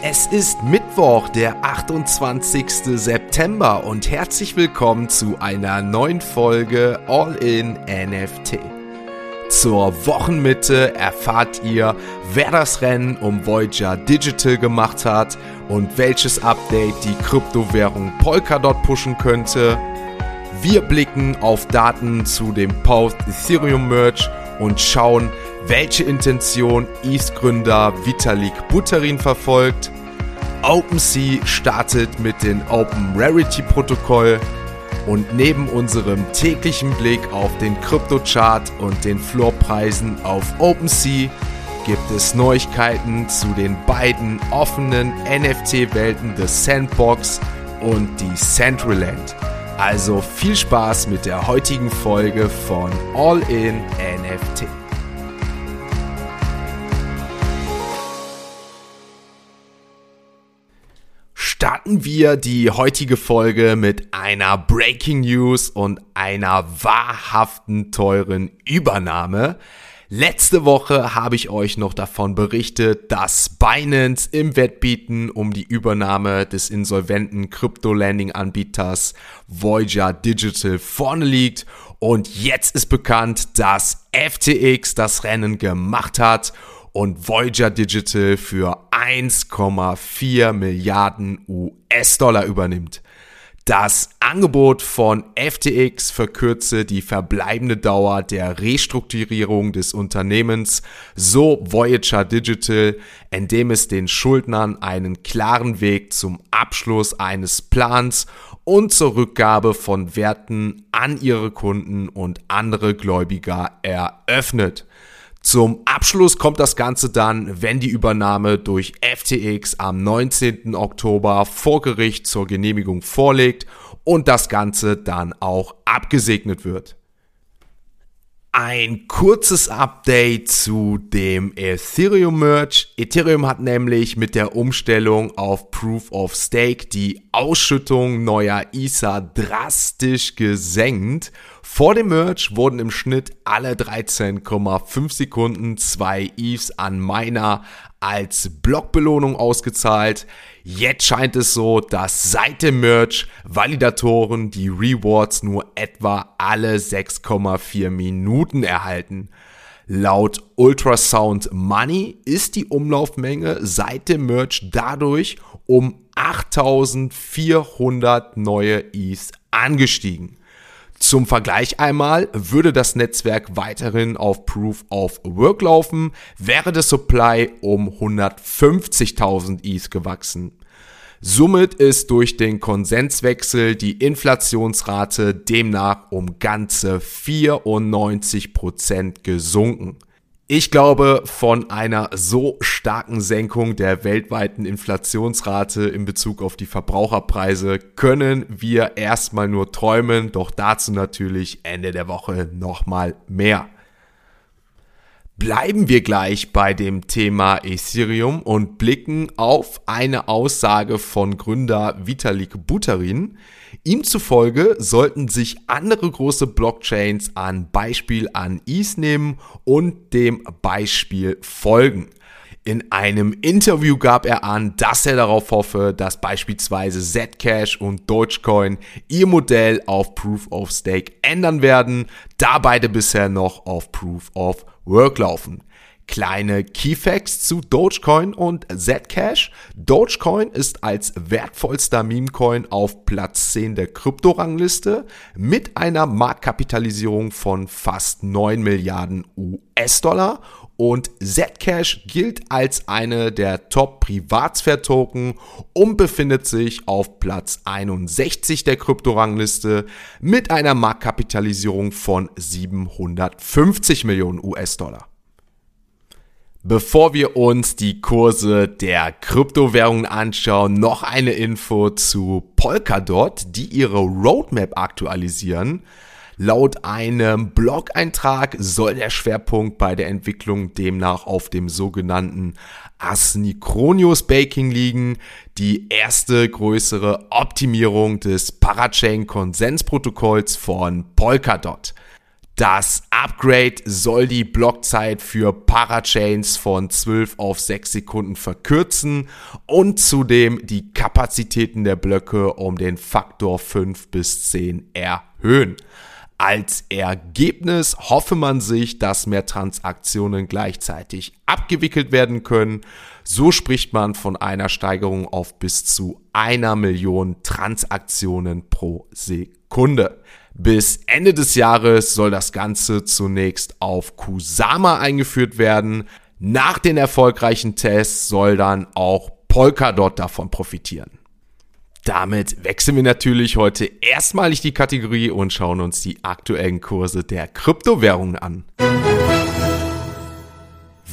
Es ist Mittwoch, der 28. September und herzlich willkommen zu einer neuen Folge All in NFT. Zur Wochenmitte erfahrt ihr, wer das Rennen um Voyager Digital gemacht hat und welches Update die Kryptowährung Polkadot pushen könnte. Wir blicken auf Daten zu dem Post Ethereum Merge und schauen, welche Intention ETH-Gründer Vitalik Buterin verfolgt. OpenSea startet mit dem Open Rarity Protokoll und neben unserem täglichen Blick auf den Kryptochart und den Floorpreisen auf OpenSea gibt es Neuigkeiten zu den beiden offenen NFT-Welten des Sandbox und die Centraland. Also viel Spaß mit der heutigen Folge von All in NFT. Starten wir die heutige Folge mit einer Breaking News und einer wahrhaften teuren Übernahme. Letzte Woche habe ich euch noch davon berichtet, dass Binance im Wettbieten um die Übernahme des insolventen Crypto-Landing-Anbieters Voyager Digital vorne liegt und jetzt ist bekannt, dass FTX das Rennen gemacht hat und Voyager Digital für 1,4 Milliarden US-Dollar übernimmt. Das Angebot von FTX verkürze die verbleibende Dauer der Restrukturierung des Unternehmens, so Voyager Digital, indem es den Schuldnern einen klaren Weg zum Abschluss eines Plans und zur Rückgabe von Werten an ihre Kunden und andere Gläubiger eröffnet. Zum Abschluss kommt das Ganze dann, wenn die Übernahme durch FTX am 19. Oktober vor Gericht zur Genehmigung vorliegt und das Ganze dann auch abgesegnet wird. Ein kurzes Update zu dem Ethereum Merge. Ethereum hat nämlich mit der Umstellung auf Proof of Stake die Ausschüttung neuer Ether drastisch gesenkt. Vor dem Merge wurden im Schnitt alle 13,5 Sekunden zwei ETHs an Miner als Blockbelohnung ausgezahlt. Jetzt scheint es so, dass seit dem Merge Validatoren die Rewards nur etwa alle 6,4 Minuten erhalten. Laut Ultrasound Money ist die Umlaufmenge seit dem Merge dadurch um 8400 neue ETHs angestiegen. Zum Vergleich einmal, würde das Netzwerk weiterhin auf Proof of Work laufen, wäre der Supply um 150.000 ETH gewachsen. Somit ist durch den Konsenswechsel die Inflationsrate demnach um ganze 94% gesunken. Ich glaube, von einer so starken Senkung der weltweiten Inflationsrate in Bezug auf die Verbraucherpreise können wir erstmal nur träumen, doch dazu natürlich Ende der Woche nochmal mehr. Bleiben wir gleich bei dem Thema Ethereum und blicken auf eine Aussage von Gründer Vitalik Buterin. Ihm zufolge sollten sich andere große Blockchains an Beispiel an ETH nehmen und dem Beispiel folgen. In einem Interview gab er an, dass er darauf hoffe, dass beispielsweise Zcash und Dogecoin ihr Modell auf Proof of Stake ändern werden, da beide bisher noch auf Proof of Work laufen. Kleine Keyfacts zu Dogecoin und Zcash. Dogecoin ist als wertvollster Memecoin auf Platz 10 der Kryptorangliste mit einer Marktkapitalisierung von fast 9 Milliarden US-Dollar und Zcash gilt als eine der Top-Privatsphäre-Token und befindet sich auf Platz 61 der Kryptorangliste mit einer Marktkapitalisierung von 750 Millionen US-Dollar. Bevor wir uns die Kurse der Kryptowährungen anschauen, noch eine Info zu Polkadot, die ihre Roadmap aktualisieren. Laut einem Blog-Eintrag soll der Schwerpunkt bei der Entwicklung demnach auf dem sogenannten Asynchronous Baking liegen, die erste größere Optimierung des Parachain Konsensprotokolls von Polkadot. Das Upgrade soll die Blockzeit für Parachains von 12 auf 6 Sekunden verkürzen und zudem die Kapazitäten der Blöcke um den Faktor 5 bis 10 erhöhen. Als Ergebnis hoffe man sich, dass mehr Transaktionen gleichzeitig abgewickelt werden können. So spricht man von einer Steigerung auf bis zu einer Million Transaktionen pro Sekunde. Bis Ende des Jahres soll das Ganze zunächst auf Kusama eingeführt werden. Nach den erfolgreichen Tests soll dann auch Polkadot davon profitieren. Damit wechseln wir natürlich heute erstmalig die Kategorie und schauen uns die aktuellen Kurse der Kryptowährungen an.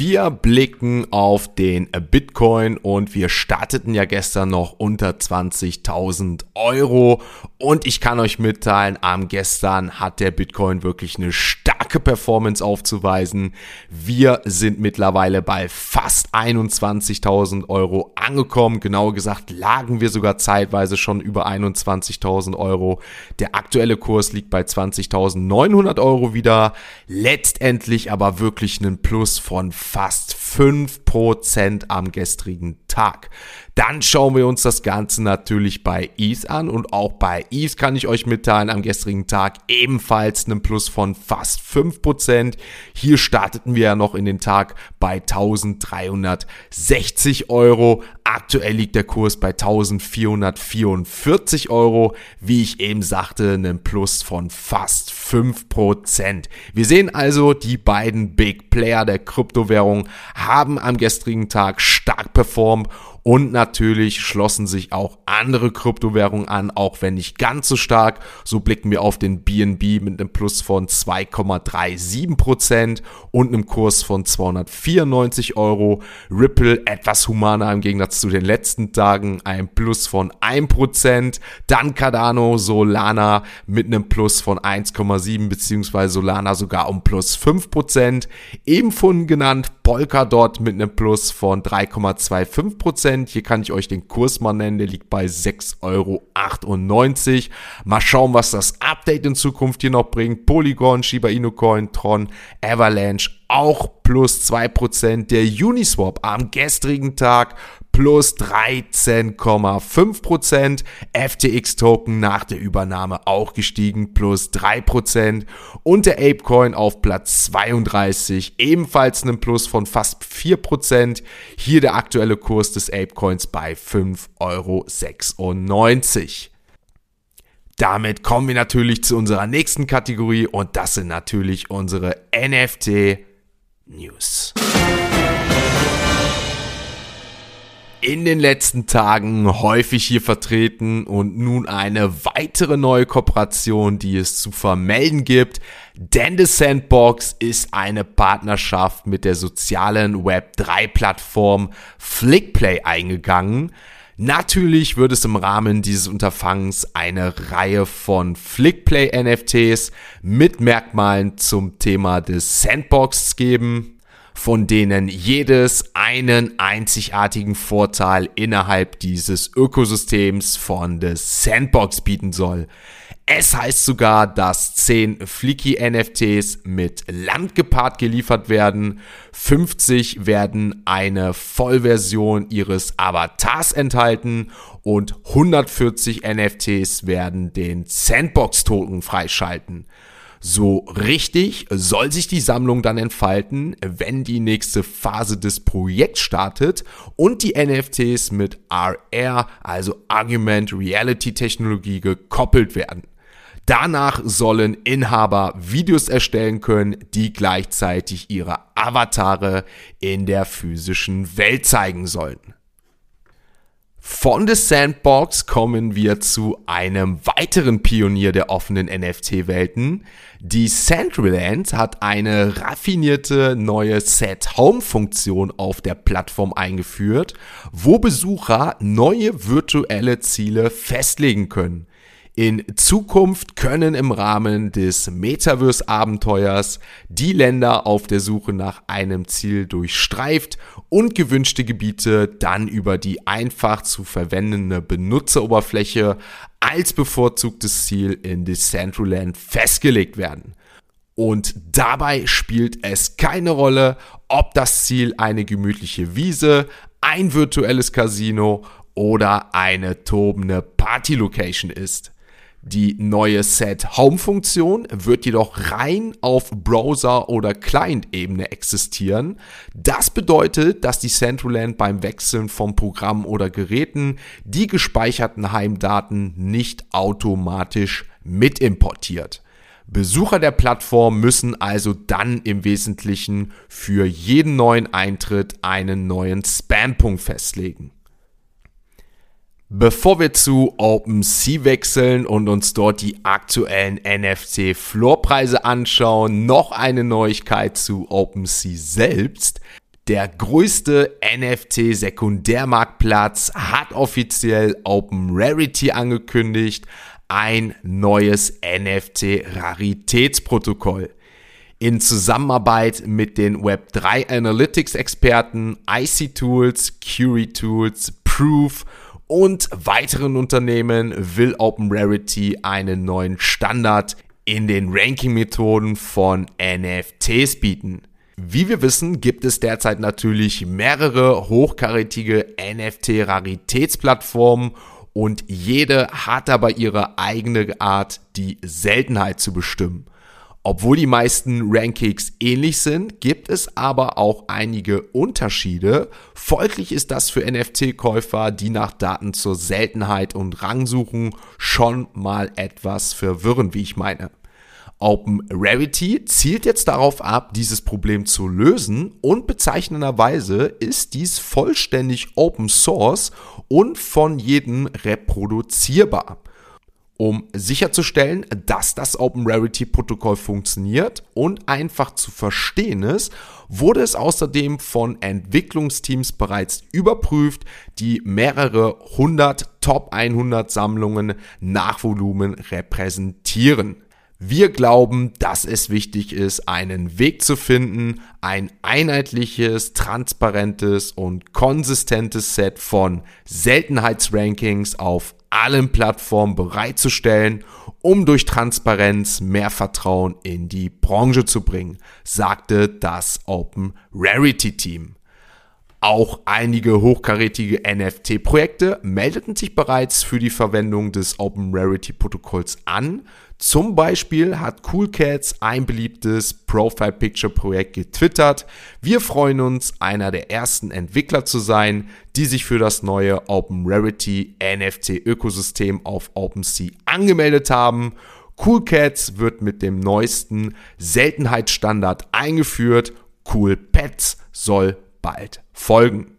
Wir blicken auf den Bitcoin und wir starteten ja gestern noch unter 20.000 Euro und ich kann euch mitteilen, am gestern hat der Bitcoin wirklich eine starke Performance aufzuweisen. Wir sind mittlerweile bei fast 21.000 Euro angekommen. Genauer gesagt lagen wir sogar zeitweise schon über 21.000 Euro. Der aktuelle Kurs liegt bei 20.900 Euro wieder. Letztendlich aber wirklich einen Plus von fast 5% am gestrigen Tag. Dann schauen wir uns das Ganze natürlich bei ETH an und auch bei ETH kann ich euch mitteilen, am gestrigen Tag ebenfalls einen Plus von fast 5%. Hier starteten wir ja noch in den Tag bei 1360 Euro. Aktuell liegt der Kurs bei 1444 Euro. Wie ich eben sagte, einen Plus von fast 5%. Wir sehen also, die beiden Big Player der Kryptowährung haben am gestrigen Tag stark performt und natürlich schlossen sich auch andere Kryptowährungen an, auch wenn nicht ganz so stark. So blicken wir auf den BNB mit einem Plus von 2,37% und einem Kurs von 294 Euro. Ripple etwas humaner im Gegensatz zu den letzten Tagen, ein Plus von 1%. Dann Cardano, Solana mit einem Plus von 1,7 beziehungsweise Solana sogar um plus 5%. Ebenfalls genannt Polkadot mit einem Plus von 3,25%. Prozent. Hier kann ich euch den Kurs mal nennen, der liegt bei 6,98 Euro. Mal schauen, was das Update in Zukunft hier noch bringt. Polygon, Shiba Inu Coin, Tron, Avalanche auch plus 2%. Der Uniswap am gestrigen Tag plus 13,5%. FTX Token nach der Übernahme auch gestiegen, plus 3%. Und der Apecoin auf Platz 32, ebenfalls einen Plus von fast 4%. Hier der aktuelle Kurs des Apecoins bei 5,96 Euro. Damit kommen wir natürlich zu unserer nächsten Kategorie und das sind natürlich unsere NFT News in den letzten Tagen häufig hier vertreten und nun eine weitere neue Kooperation, die es zu vermelden gibt. Denn The Sandbox ist eine Partnerschaft mit der sozialen Web3-Plattform Flickplay eingegangen. Natürlich wird es im Rahmen dieses Unterfangens eine Reihe von Flickplay NFTs mit Merkmalen zum Thema des Sandbox geben von denen jedes einen einzigartigen Vorteil innerhalb dieses Ökosystems von The Sandbox bieten soll. Es heißt sogar, dass 10 Flicky NFTs mit Land gepaart geliefert werden. 50 werden eine Vollversion ihres Avatars enthalten und 140 NFTs werden den Sandbox Token freischalten. So richtig soll sich die Sammlung dann entfalten, wenn die nächste Phase des Projekts startet und die NFTs mit RR, also Argument Reality Technologie, gekoppelt werden. Danach sollen Inhaber Videos erstellen können, die gleichzeitig ihre Avatare in der physischen Welt zeigen sollen. Von The Sandbox kommen wir zu einem weiteren Pionier der offenen NFT-Welten. Die Sandreland hat eine raffinierte neue Set-Home-Funktion auf der Plattform eingeführt, wo Besucher neue virtuelle Ziele festlegen können. In Zukunft können im Rahmen des Metaverse-Abenteuers die Länder auf der Suche nach einem Ziel durchstreift und gewünschte Gebiete dann über die einfach zu verwendende Benutzeroberfläche als bevorzugtes Ziel in Decentraland festgelegt werden. Und dabei spielt es keine Rolle, ob das Ziel eine gemütliche Wiese, ein virtuelles Casino oder eine tobende Party-Location ist. Die neue Set Home Funktion wird jedoch rein auf Browser- oder Client-Ebene existieren. Das bedeutet, dass die Centraland beim Wechseln von Programmen oder Geräten die gespeicherten Heimdaten nicht automatisch mitimportiert. Besucher der Plattform müssen also dann im Wesentlichen für jeden neuen Eintritt einen neuen Spam-Punkt festlegen. Bevor wir zu OpenSea wechseln und uns dort die aktuellen NFC-Floorpreise anschauen, noch eine Neuigkeit zu OpenSea selbst. Der größte NFT-Sekundärmarktplatz hat offiziell Open Rarity angekündigt, ein neues NFT-Raritätsprotokoll. In Zusammenarbeit mit den Web3 Analytics Experten IC Tools, Curie Tools, Proof und weiteren Unternehmen will Open Rarity einen neuen Standard in den Ranking-Methoden von NFTs bieten. Wie wir wissen, gibt es derzeit natürlich mehrere hochkarätige NFT-Raritätsplattformen und jede hat aber ihre eigene Art, die Seltenheit zu bestimmen. Obwohl die meisten Rankings ähnlich sind, gibt es aber auch einige Unterschiede. Folglich ist das für NFT-Käufer, die nach Daten zur Seltenheit und Rang suchen, schon mal etwas verwirrend, wie ich meine. Open Rarity zielt jetzt darauf ab, dieses Problem zu lösen und bezeichnenderweise ist dies vollständig Open Source und von jedem reproduzierbar um sicherzustellen, dass das Open Rarity Protokoll funktioniert und einfach zu verstehen ist, wurde es außerdem von Entwicklungsteams bereits überprüft, die mehrere hundert Top 100 Sammlungen nach Volumen repräsentieren. Wir glauben, dass es wichtig ist, einen Weg zu finden, ein einheitliches, transparentes und konsistentes Set von Seltenheitsrankings auf allen Plattformen bereitzustellen, um durch Transparenz mehr Vertrauen in die Branche zu bringen, sagte das Open Rarity Team. Auch einige hochkarätige NFT-Projekte meldeten sich bereits für die Verwendung des Open Rarity Protokolls an. Zum Beispiel hat Cool Cats ein beliebtes Profile Picture Projekt getwittert. Wir freuen uns, einer der ersten Entwickler zu sein, die sich für das neue Open Rarity NFT Ökosystem auf OpenSea angemeldet haben. Cool Cats wird mit dem neuesten Seltenheitsstandard eingeführt. Cool Pets soll bald folgen.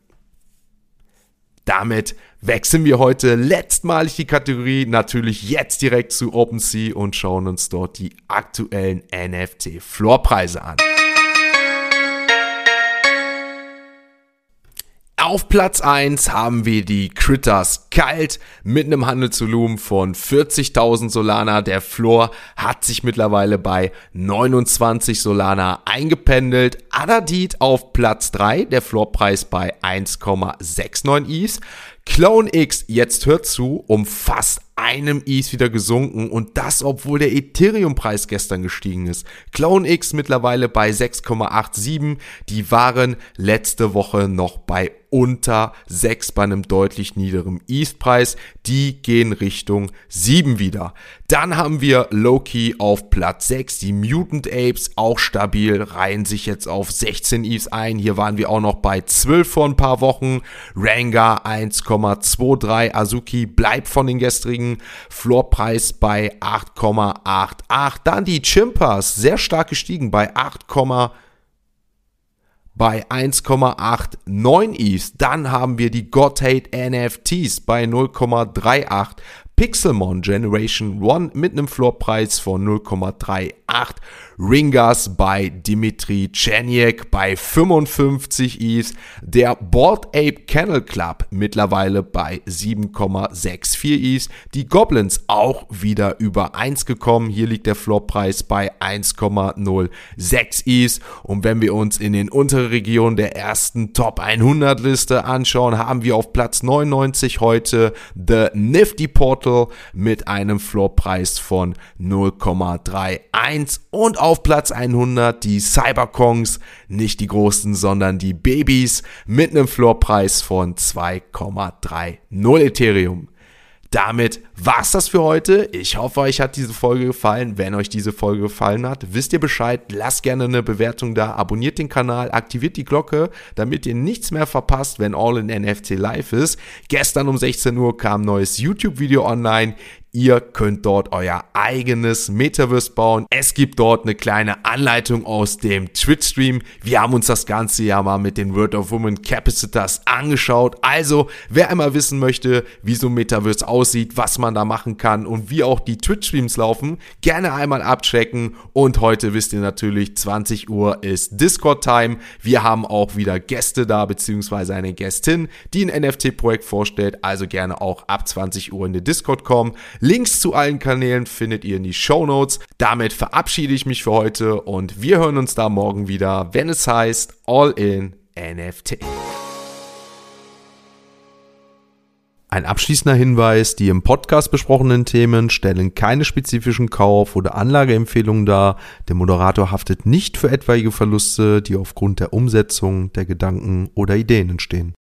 Damit wechseln wir heute letztmalig die Kategorie natürlich jetzt direkt zu OpenSea und schauen uns dort die aktuellen NFT-Floorpreise an. Auf Platz 1 haben wir die Critters kalt mit einem Handelsvolumen von 40.000 Solana. Der Floor hat sich mittlerweile bei 29 Solana eingependelt. Adadit auf Platz 3, der Floorpreis bei 1,69 ETH. Clone X, jetzt hört zu, um fast einem ETH wieder gesunken und das, obwohl der Ethereum-Preis gestern gestiegen ist. Clone X mittlerweile bei 6,87. Die waren letzte Woche noch bei unter 6 bei einem deutlich niederen ETH-Preis. Die gehen Richtung 7 wieder. Dann haben wir Loki auf Platz 6. Die Mutant Apes auch stabil, reihen sich jetzt auf 16 ETH ein. Hier waren wir auch noch bei 12 vor ein paar Wochen. Ranga 1,23. Azuki bleibt von den gestrigen Floorpreis bei 8,88. Dann die Chimpas sehr stark gestiegen bei 8, bei 1,89 ETH. Dann haben wir die Godhate NFTs bei 0,38. Pixelmon Generation 1 mit einem Floorpreis von 0,38. Ringers bei Dimitri Cheniak bei 55 ETH. Der Board Ape Kennel Club mittlerweile bei 7,64 ETH. Die Goblins auch wieder über 1 gekommen. Hier liegt der Floorpreis bei 1,06 ETH. Und wenn wir uns in den unteren Regionen der ersten Top 100 Liste anschauen, haben wir auf Platz 99 heute The Nifty Portal mit einem Floorpreis von 0,31 und auf Auf Platz 100 die Cyberkongs, nicht die großen, sondern die Babys mit einem Floorpreis von 2,30 Ethereum. Damit war's das für heute. Ich hoffe, euch hat diese Folge gefallen. Wenn euch diese Folge gefallen hat, wisst ihr Bescheid. Lasst gerne eine Bewertung da, abonniert den Kanal, aktiviert die Glocke, damit ihr nichts mehr verpasst, wenn All in NFC live ist. Gestern um 16 Uhr kam ein neues YouTube-Video online. Ihr könnt dort euer eigenes Metaverse bauen. Es gibt dort eine kleine Anleitung aus dem Twitch-Stream. Wir haben uns das Ganze ja mal mit den Word of Woman Capacitors angeschaut. Also, wer einmal wissen möchte, wie so ein Metaverse aussieht, was man da machen kann und wie auch die Twitch-Streams laufen, gerne einmal abchecken. Und heute wisst ihr natürlich, 20 Uhr ist Discord-Time. Wir haben auch wieder Gäste da, beziehungsweise eine Gästin, die ein NFT-Projekt vorstellt. Also gerne auch ab 20 Uhr in den Discord kommen. Links zu allen Kanälen findet ihr in die Show Notes. Damit verabschiede ich mich für heute und wir hören uns da morgen wieder, wenn es heißt All in NFT. Ein abschließender Hinweis, die im Podcast besprochenen Themen stellen keine spezifischen Kauf- oder Anlageempfehlungen dar. Der Moderator haftet nicht für etwaige Verluste, die aufgrund der Umsetzung der Gedanken oder Ideen entstehen.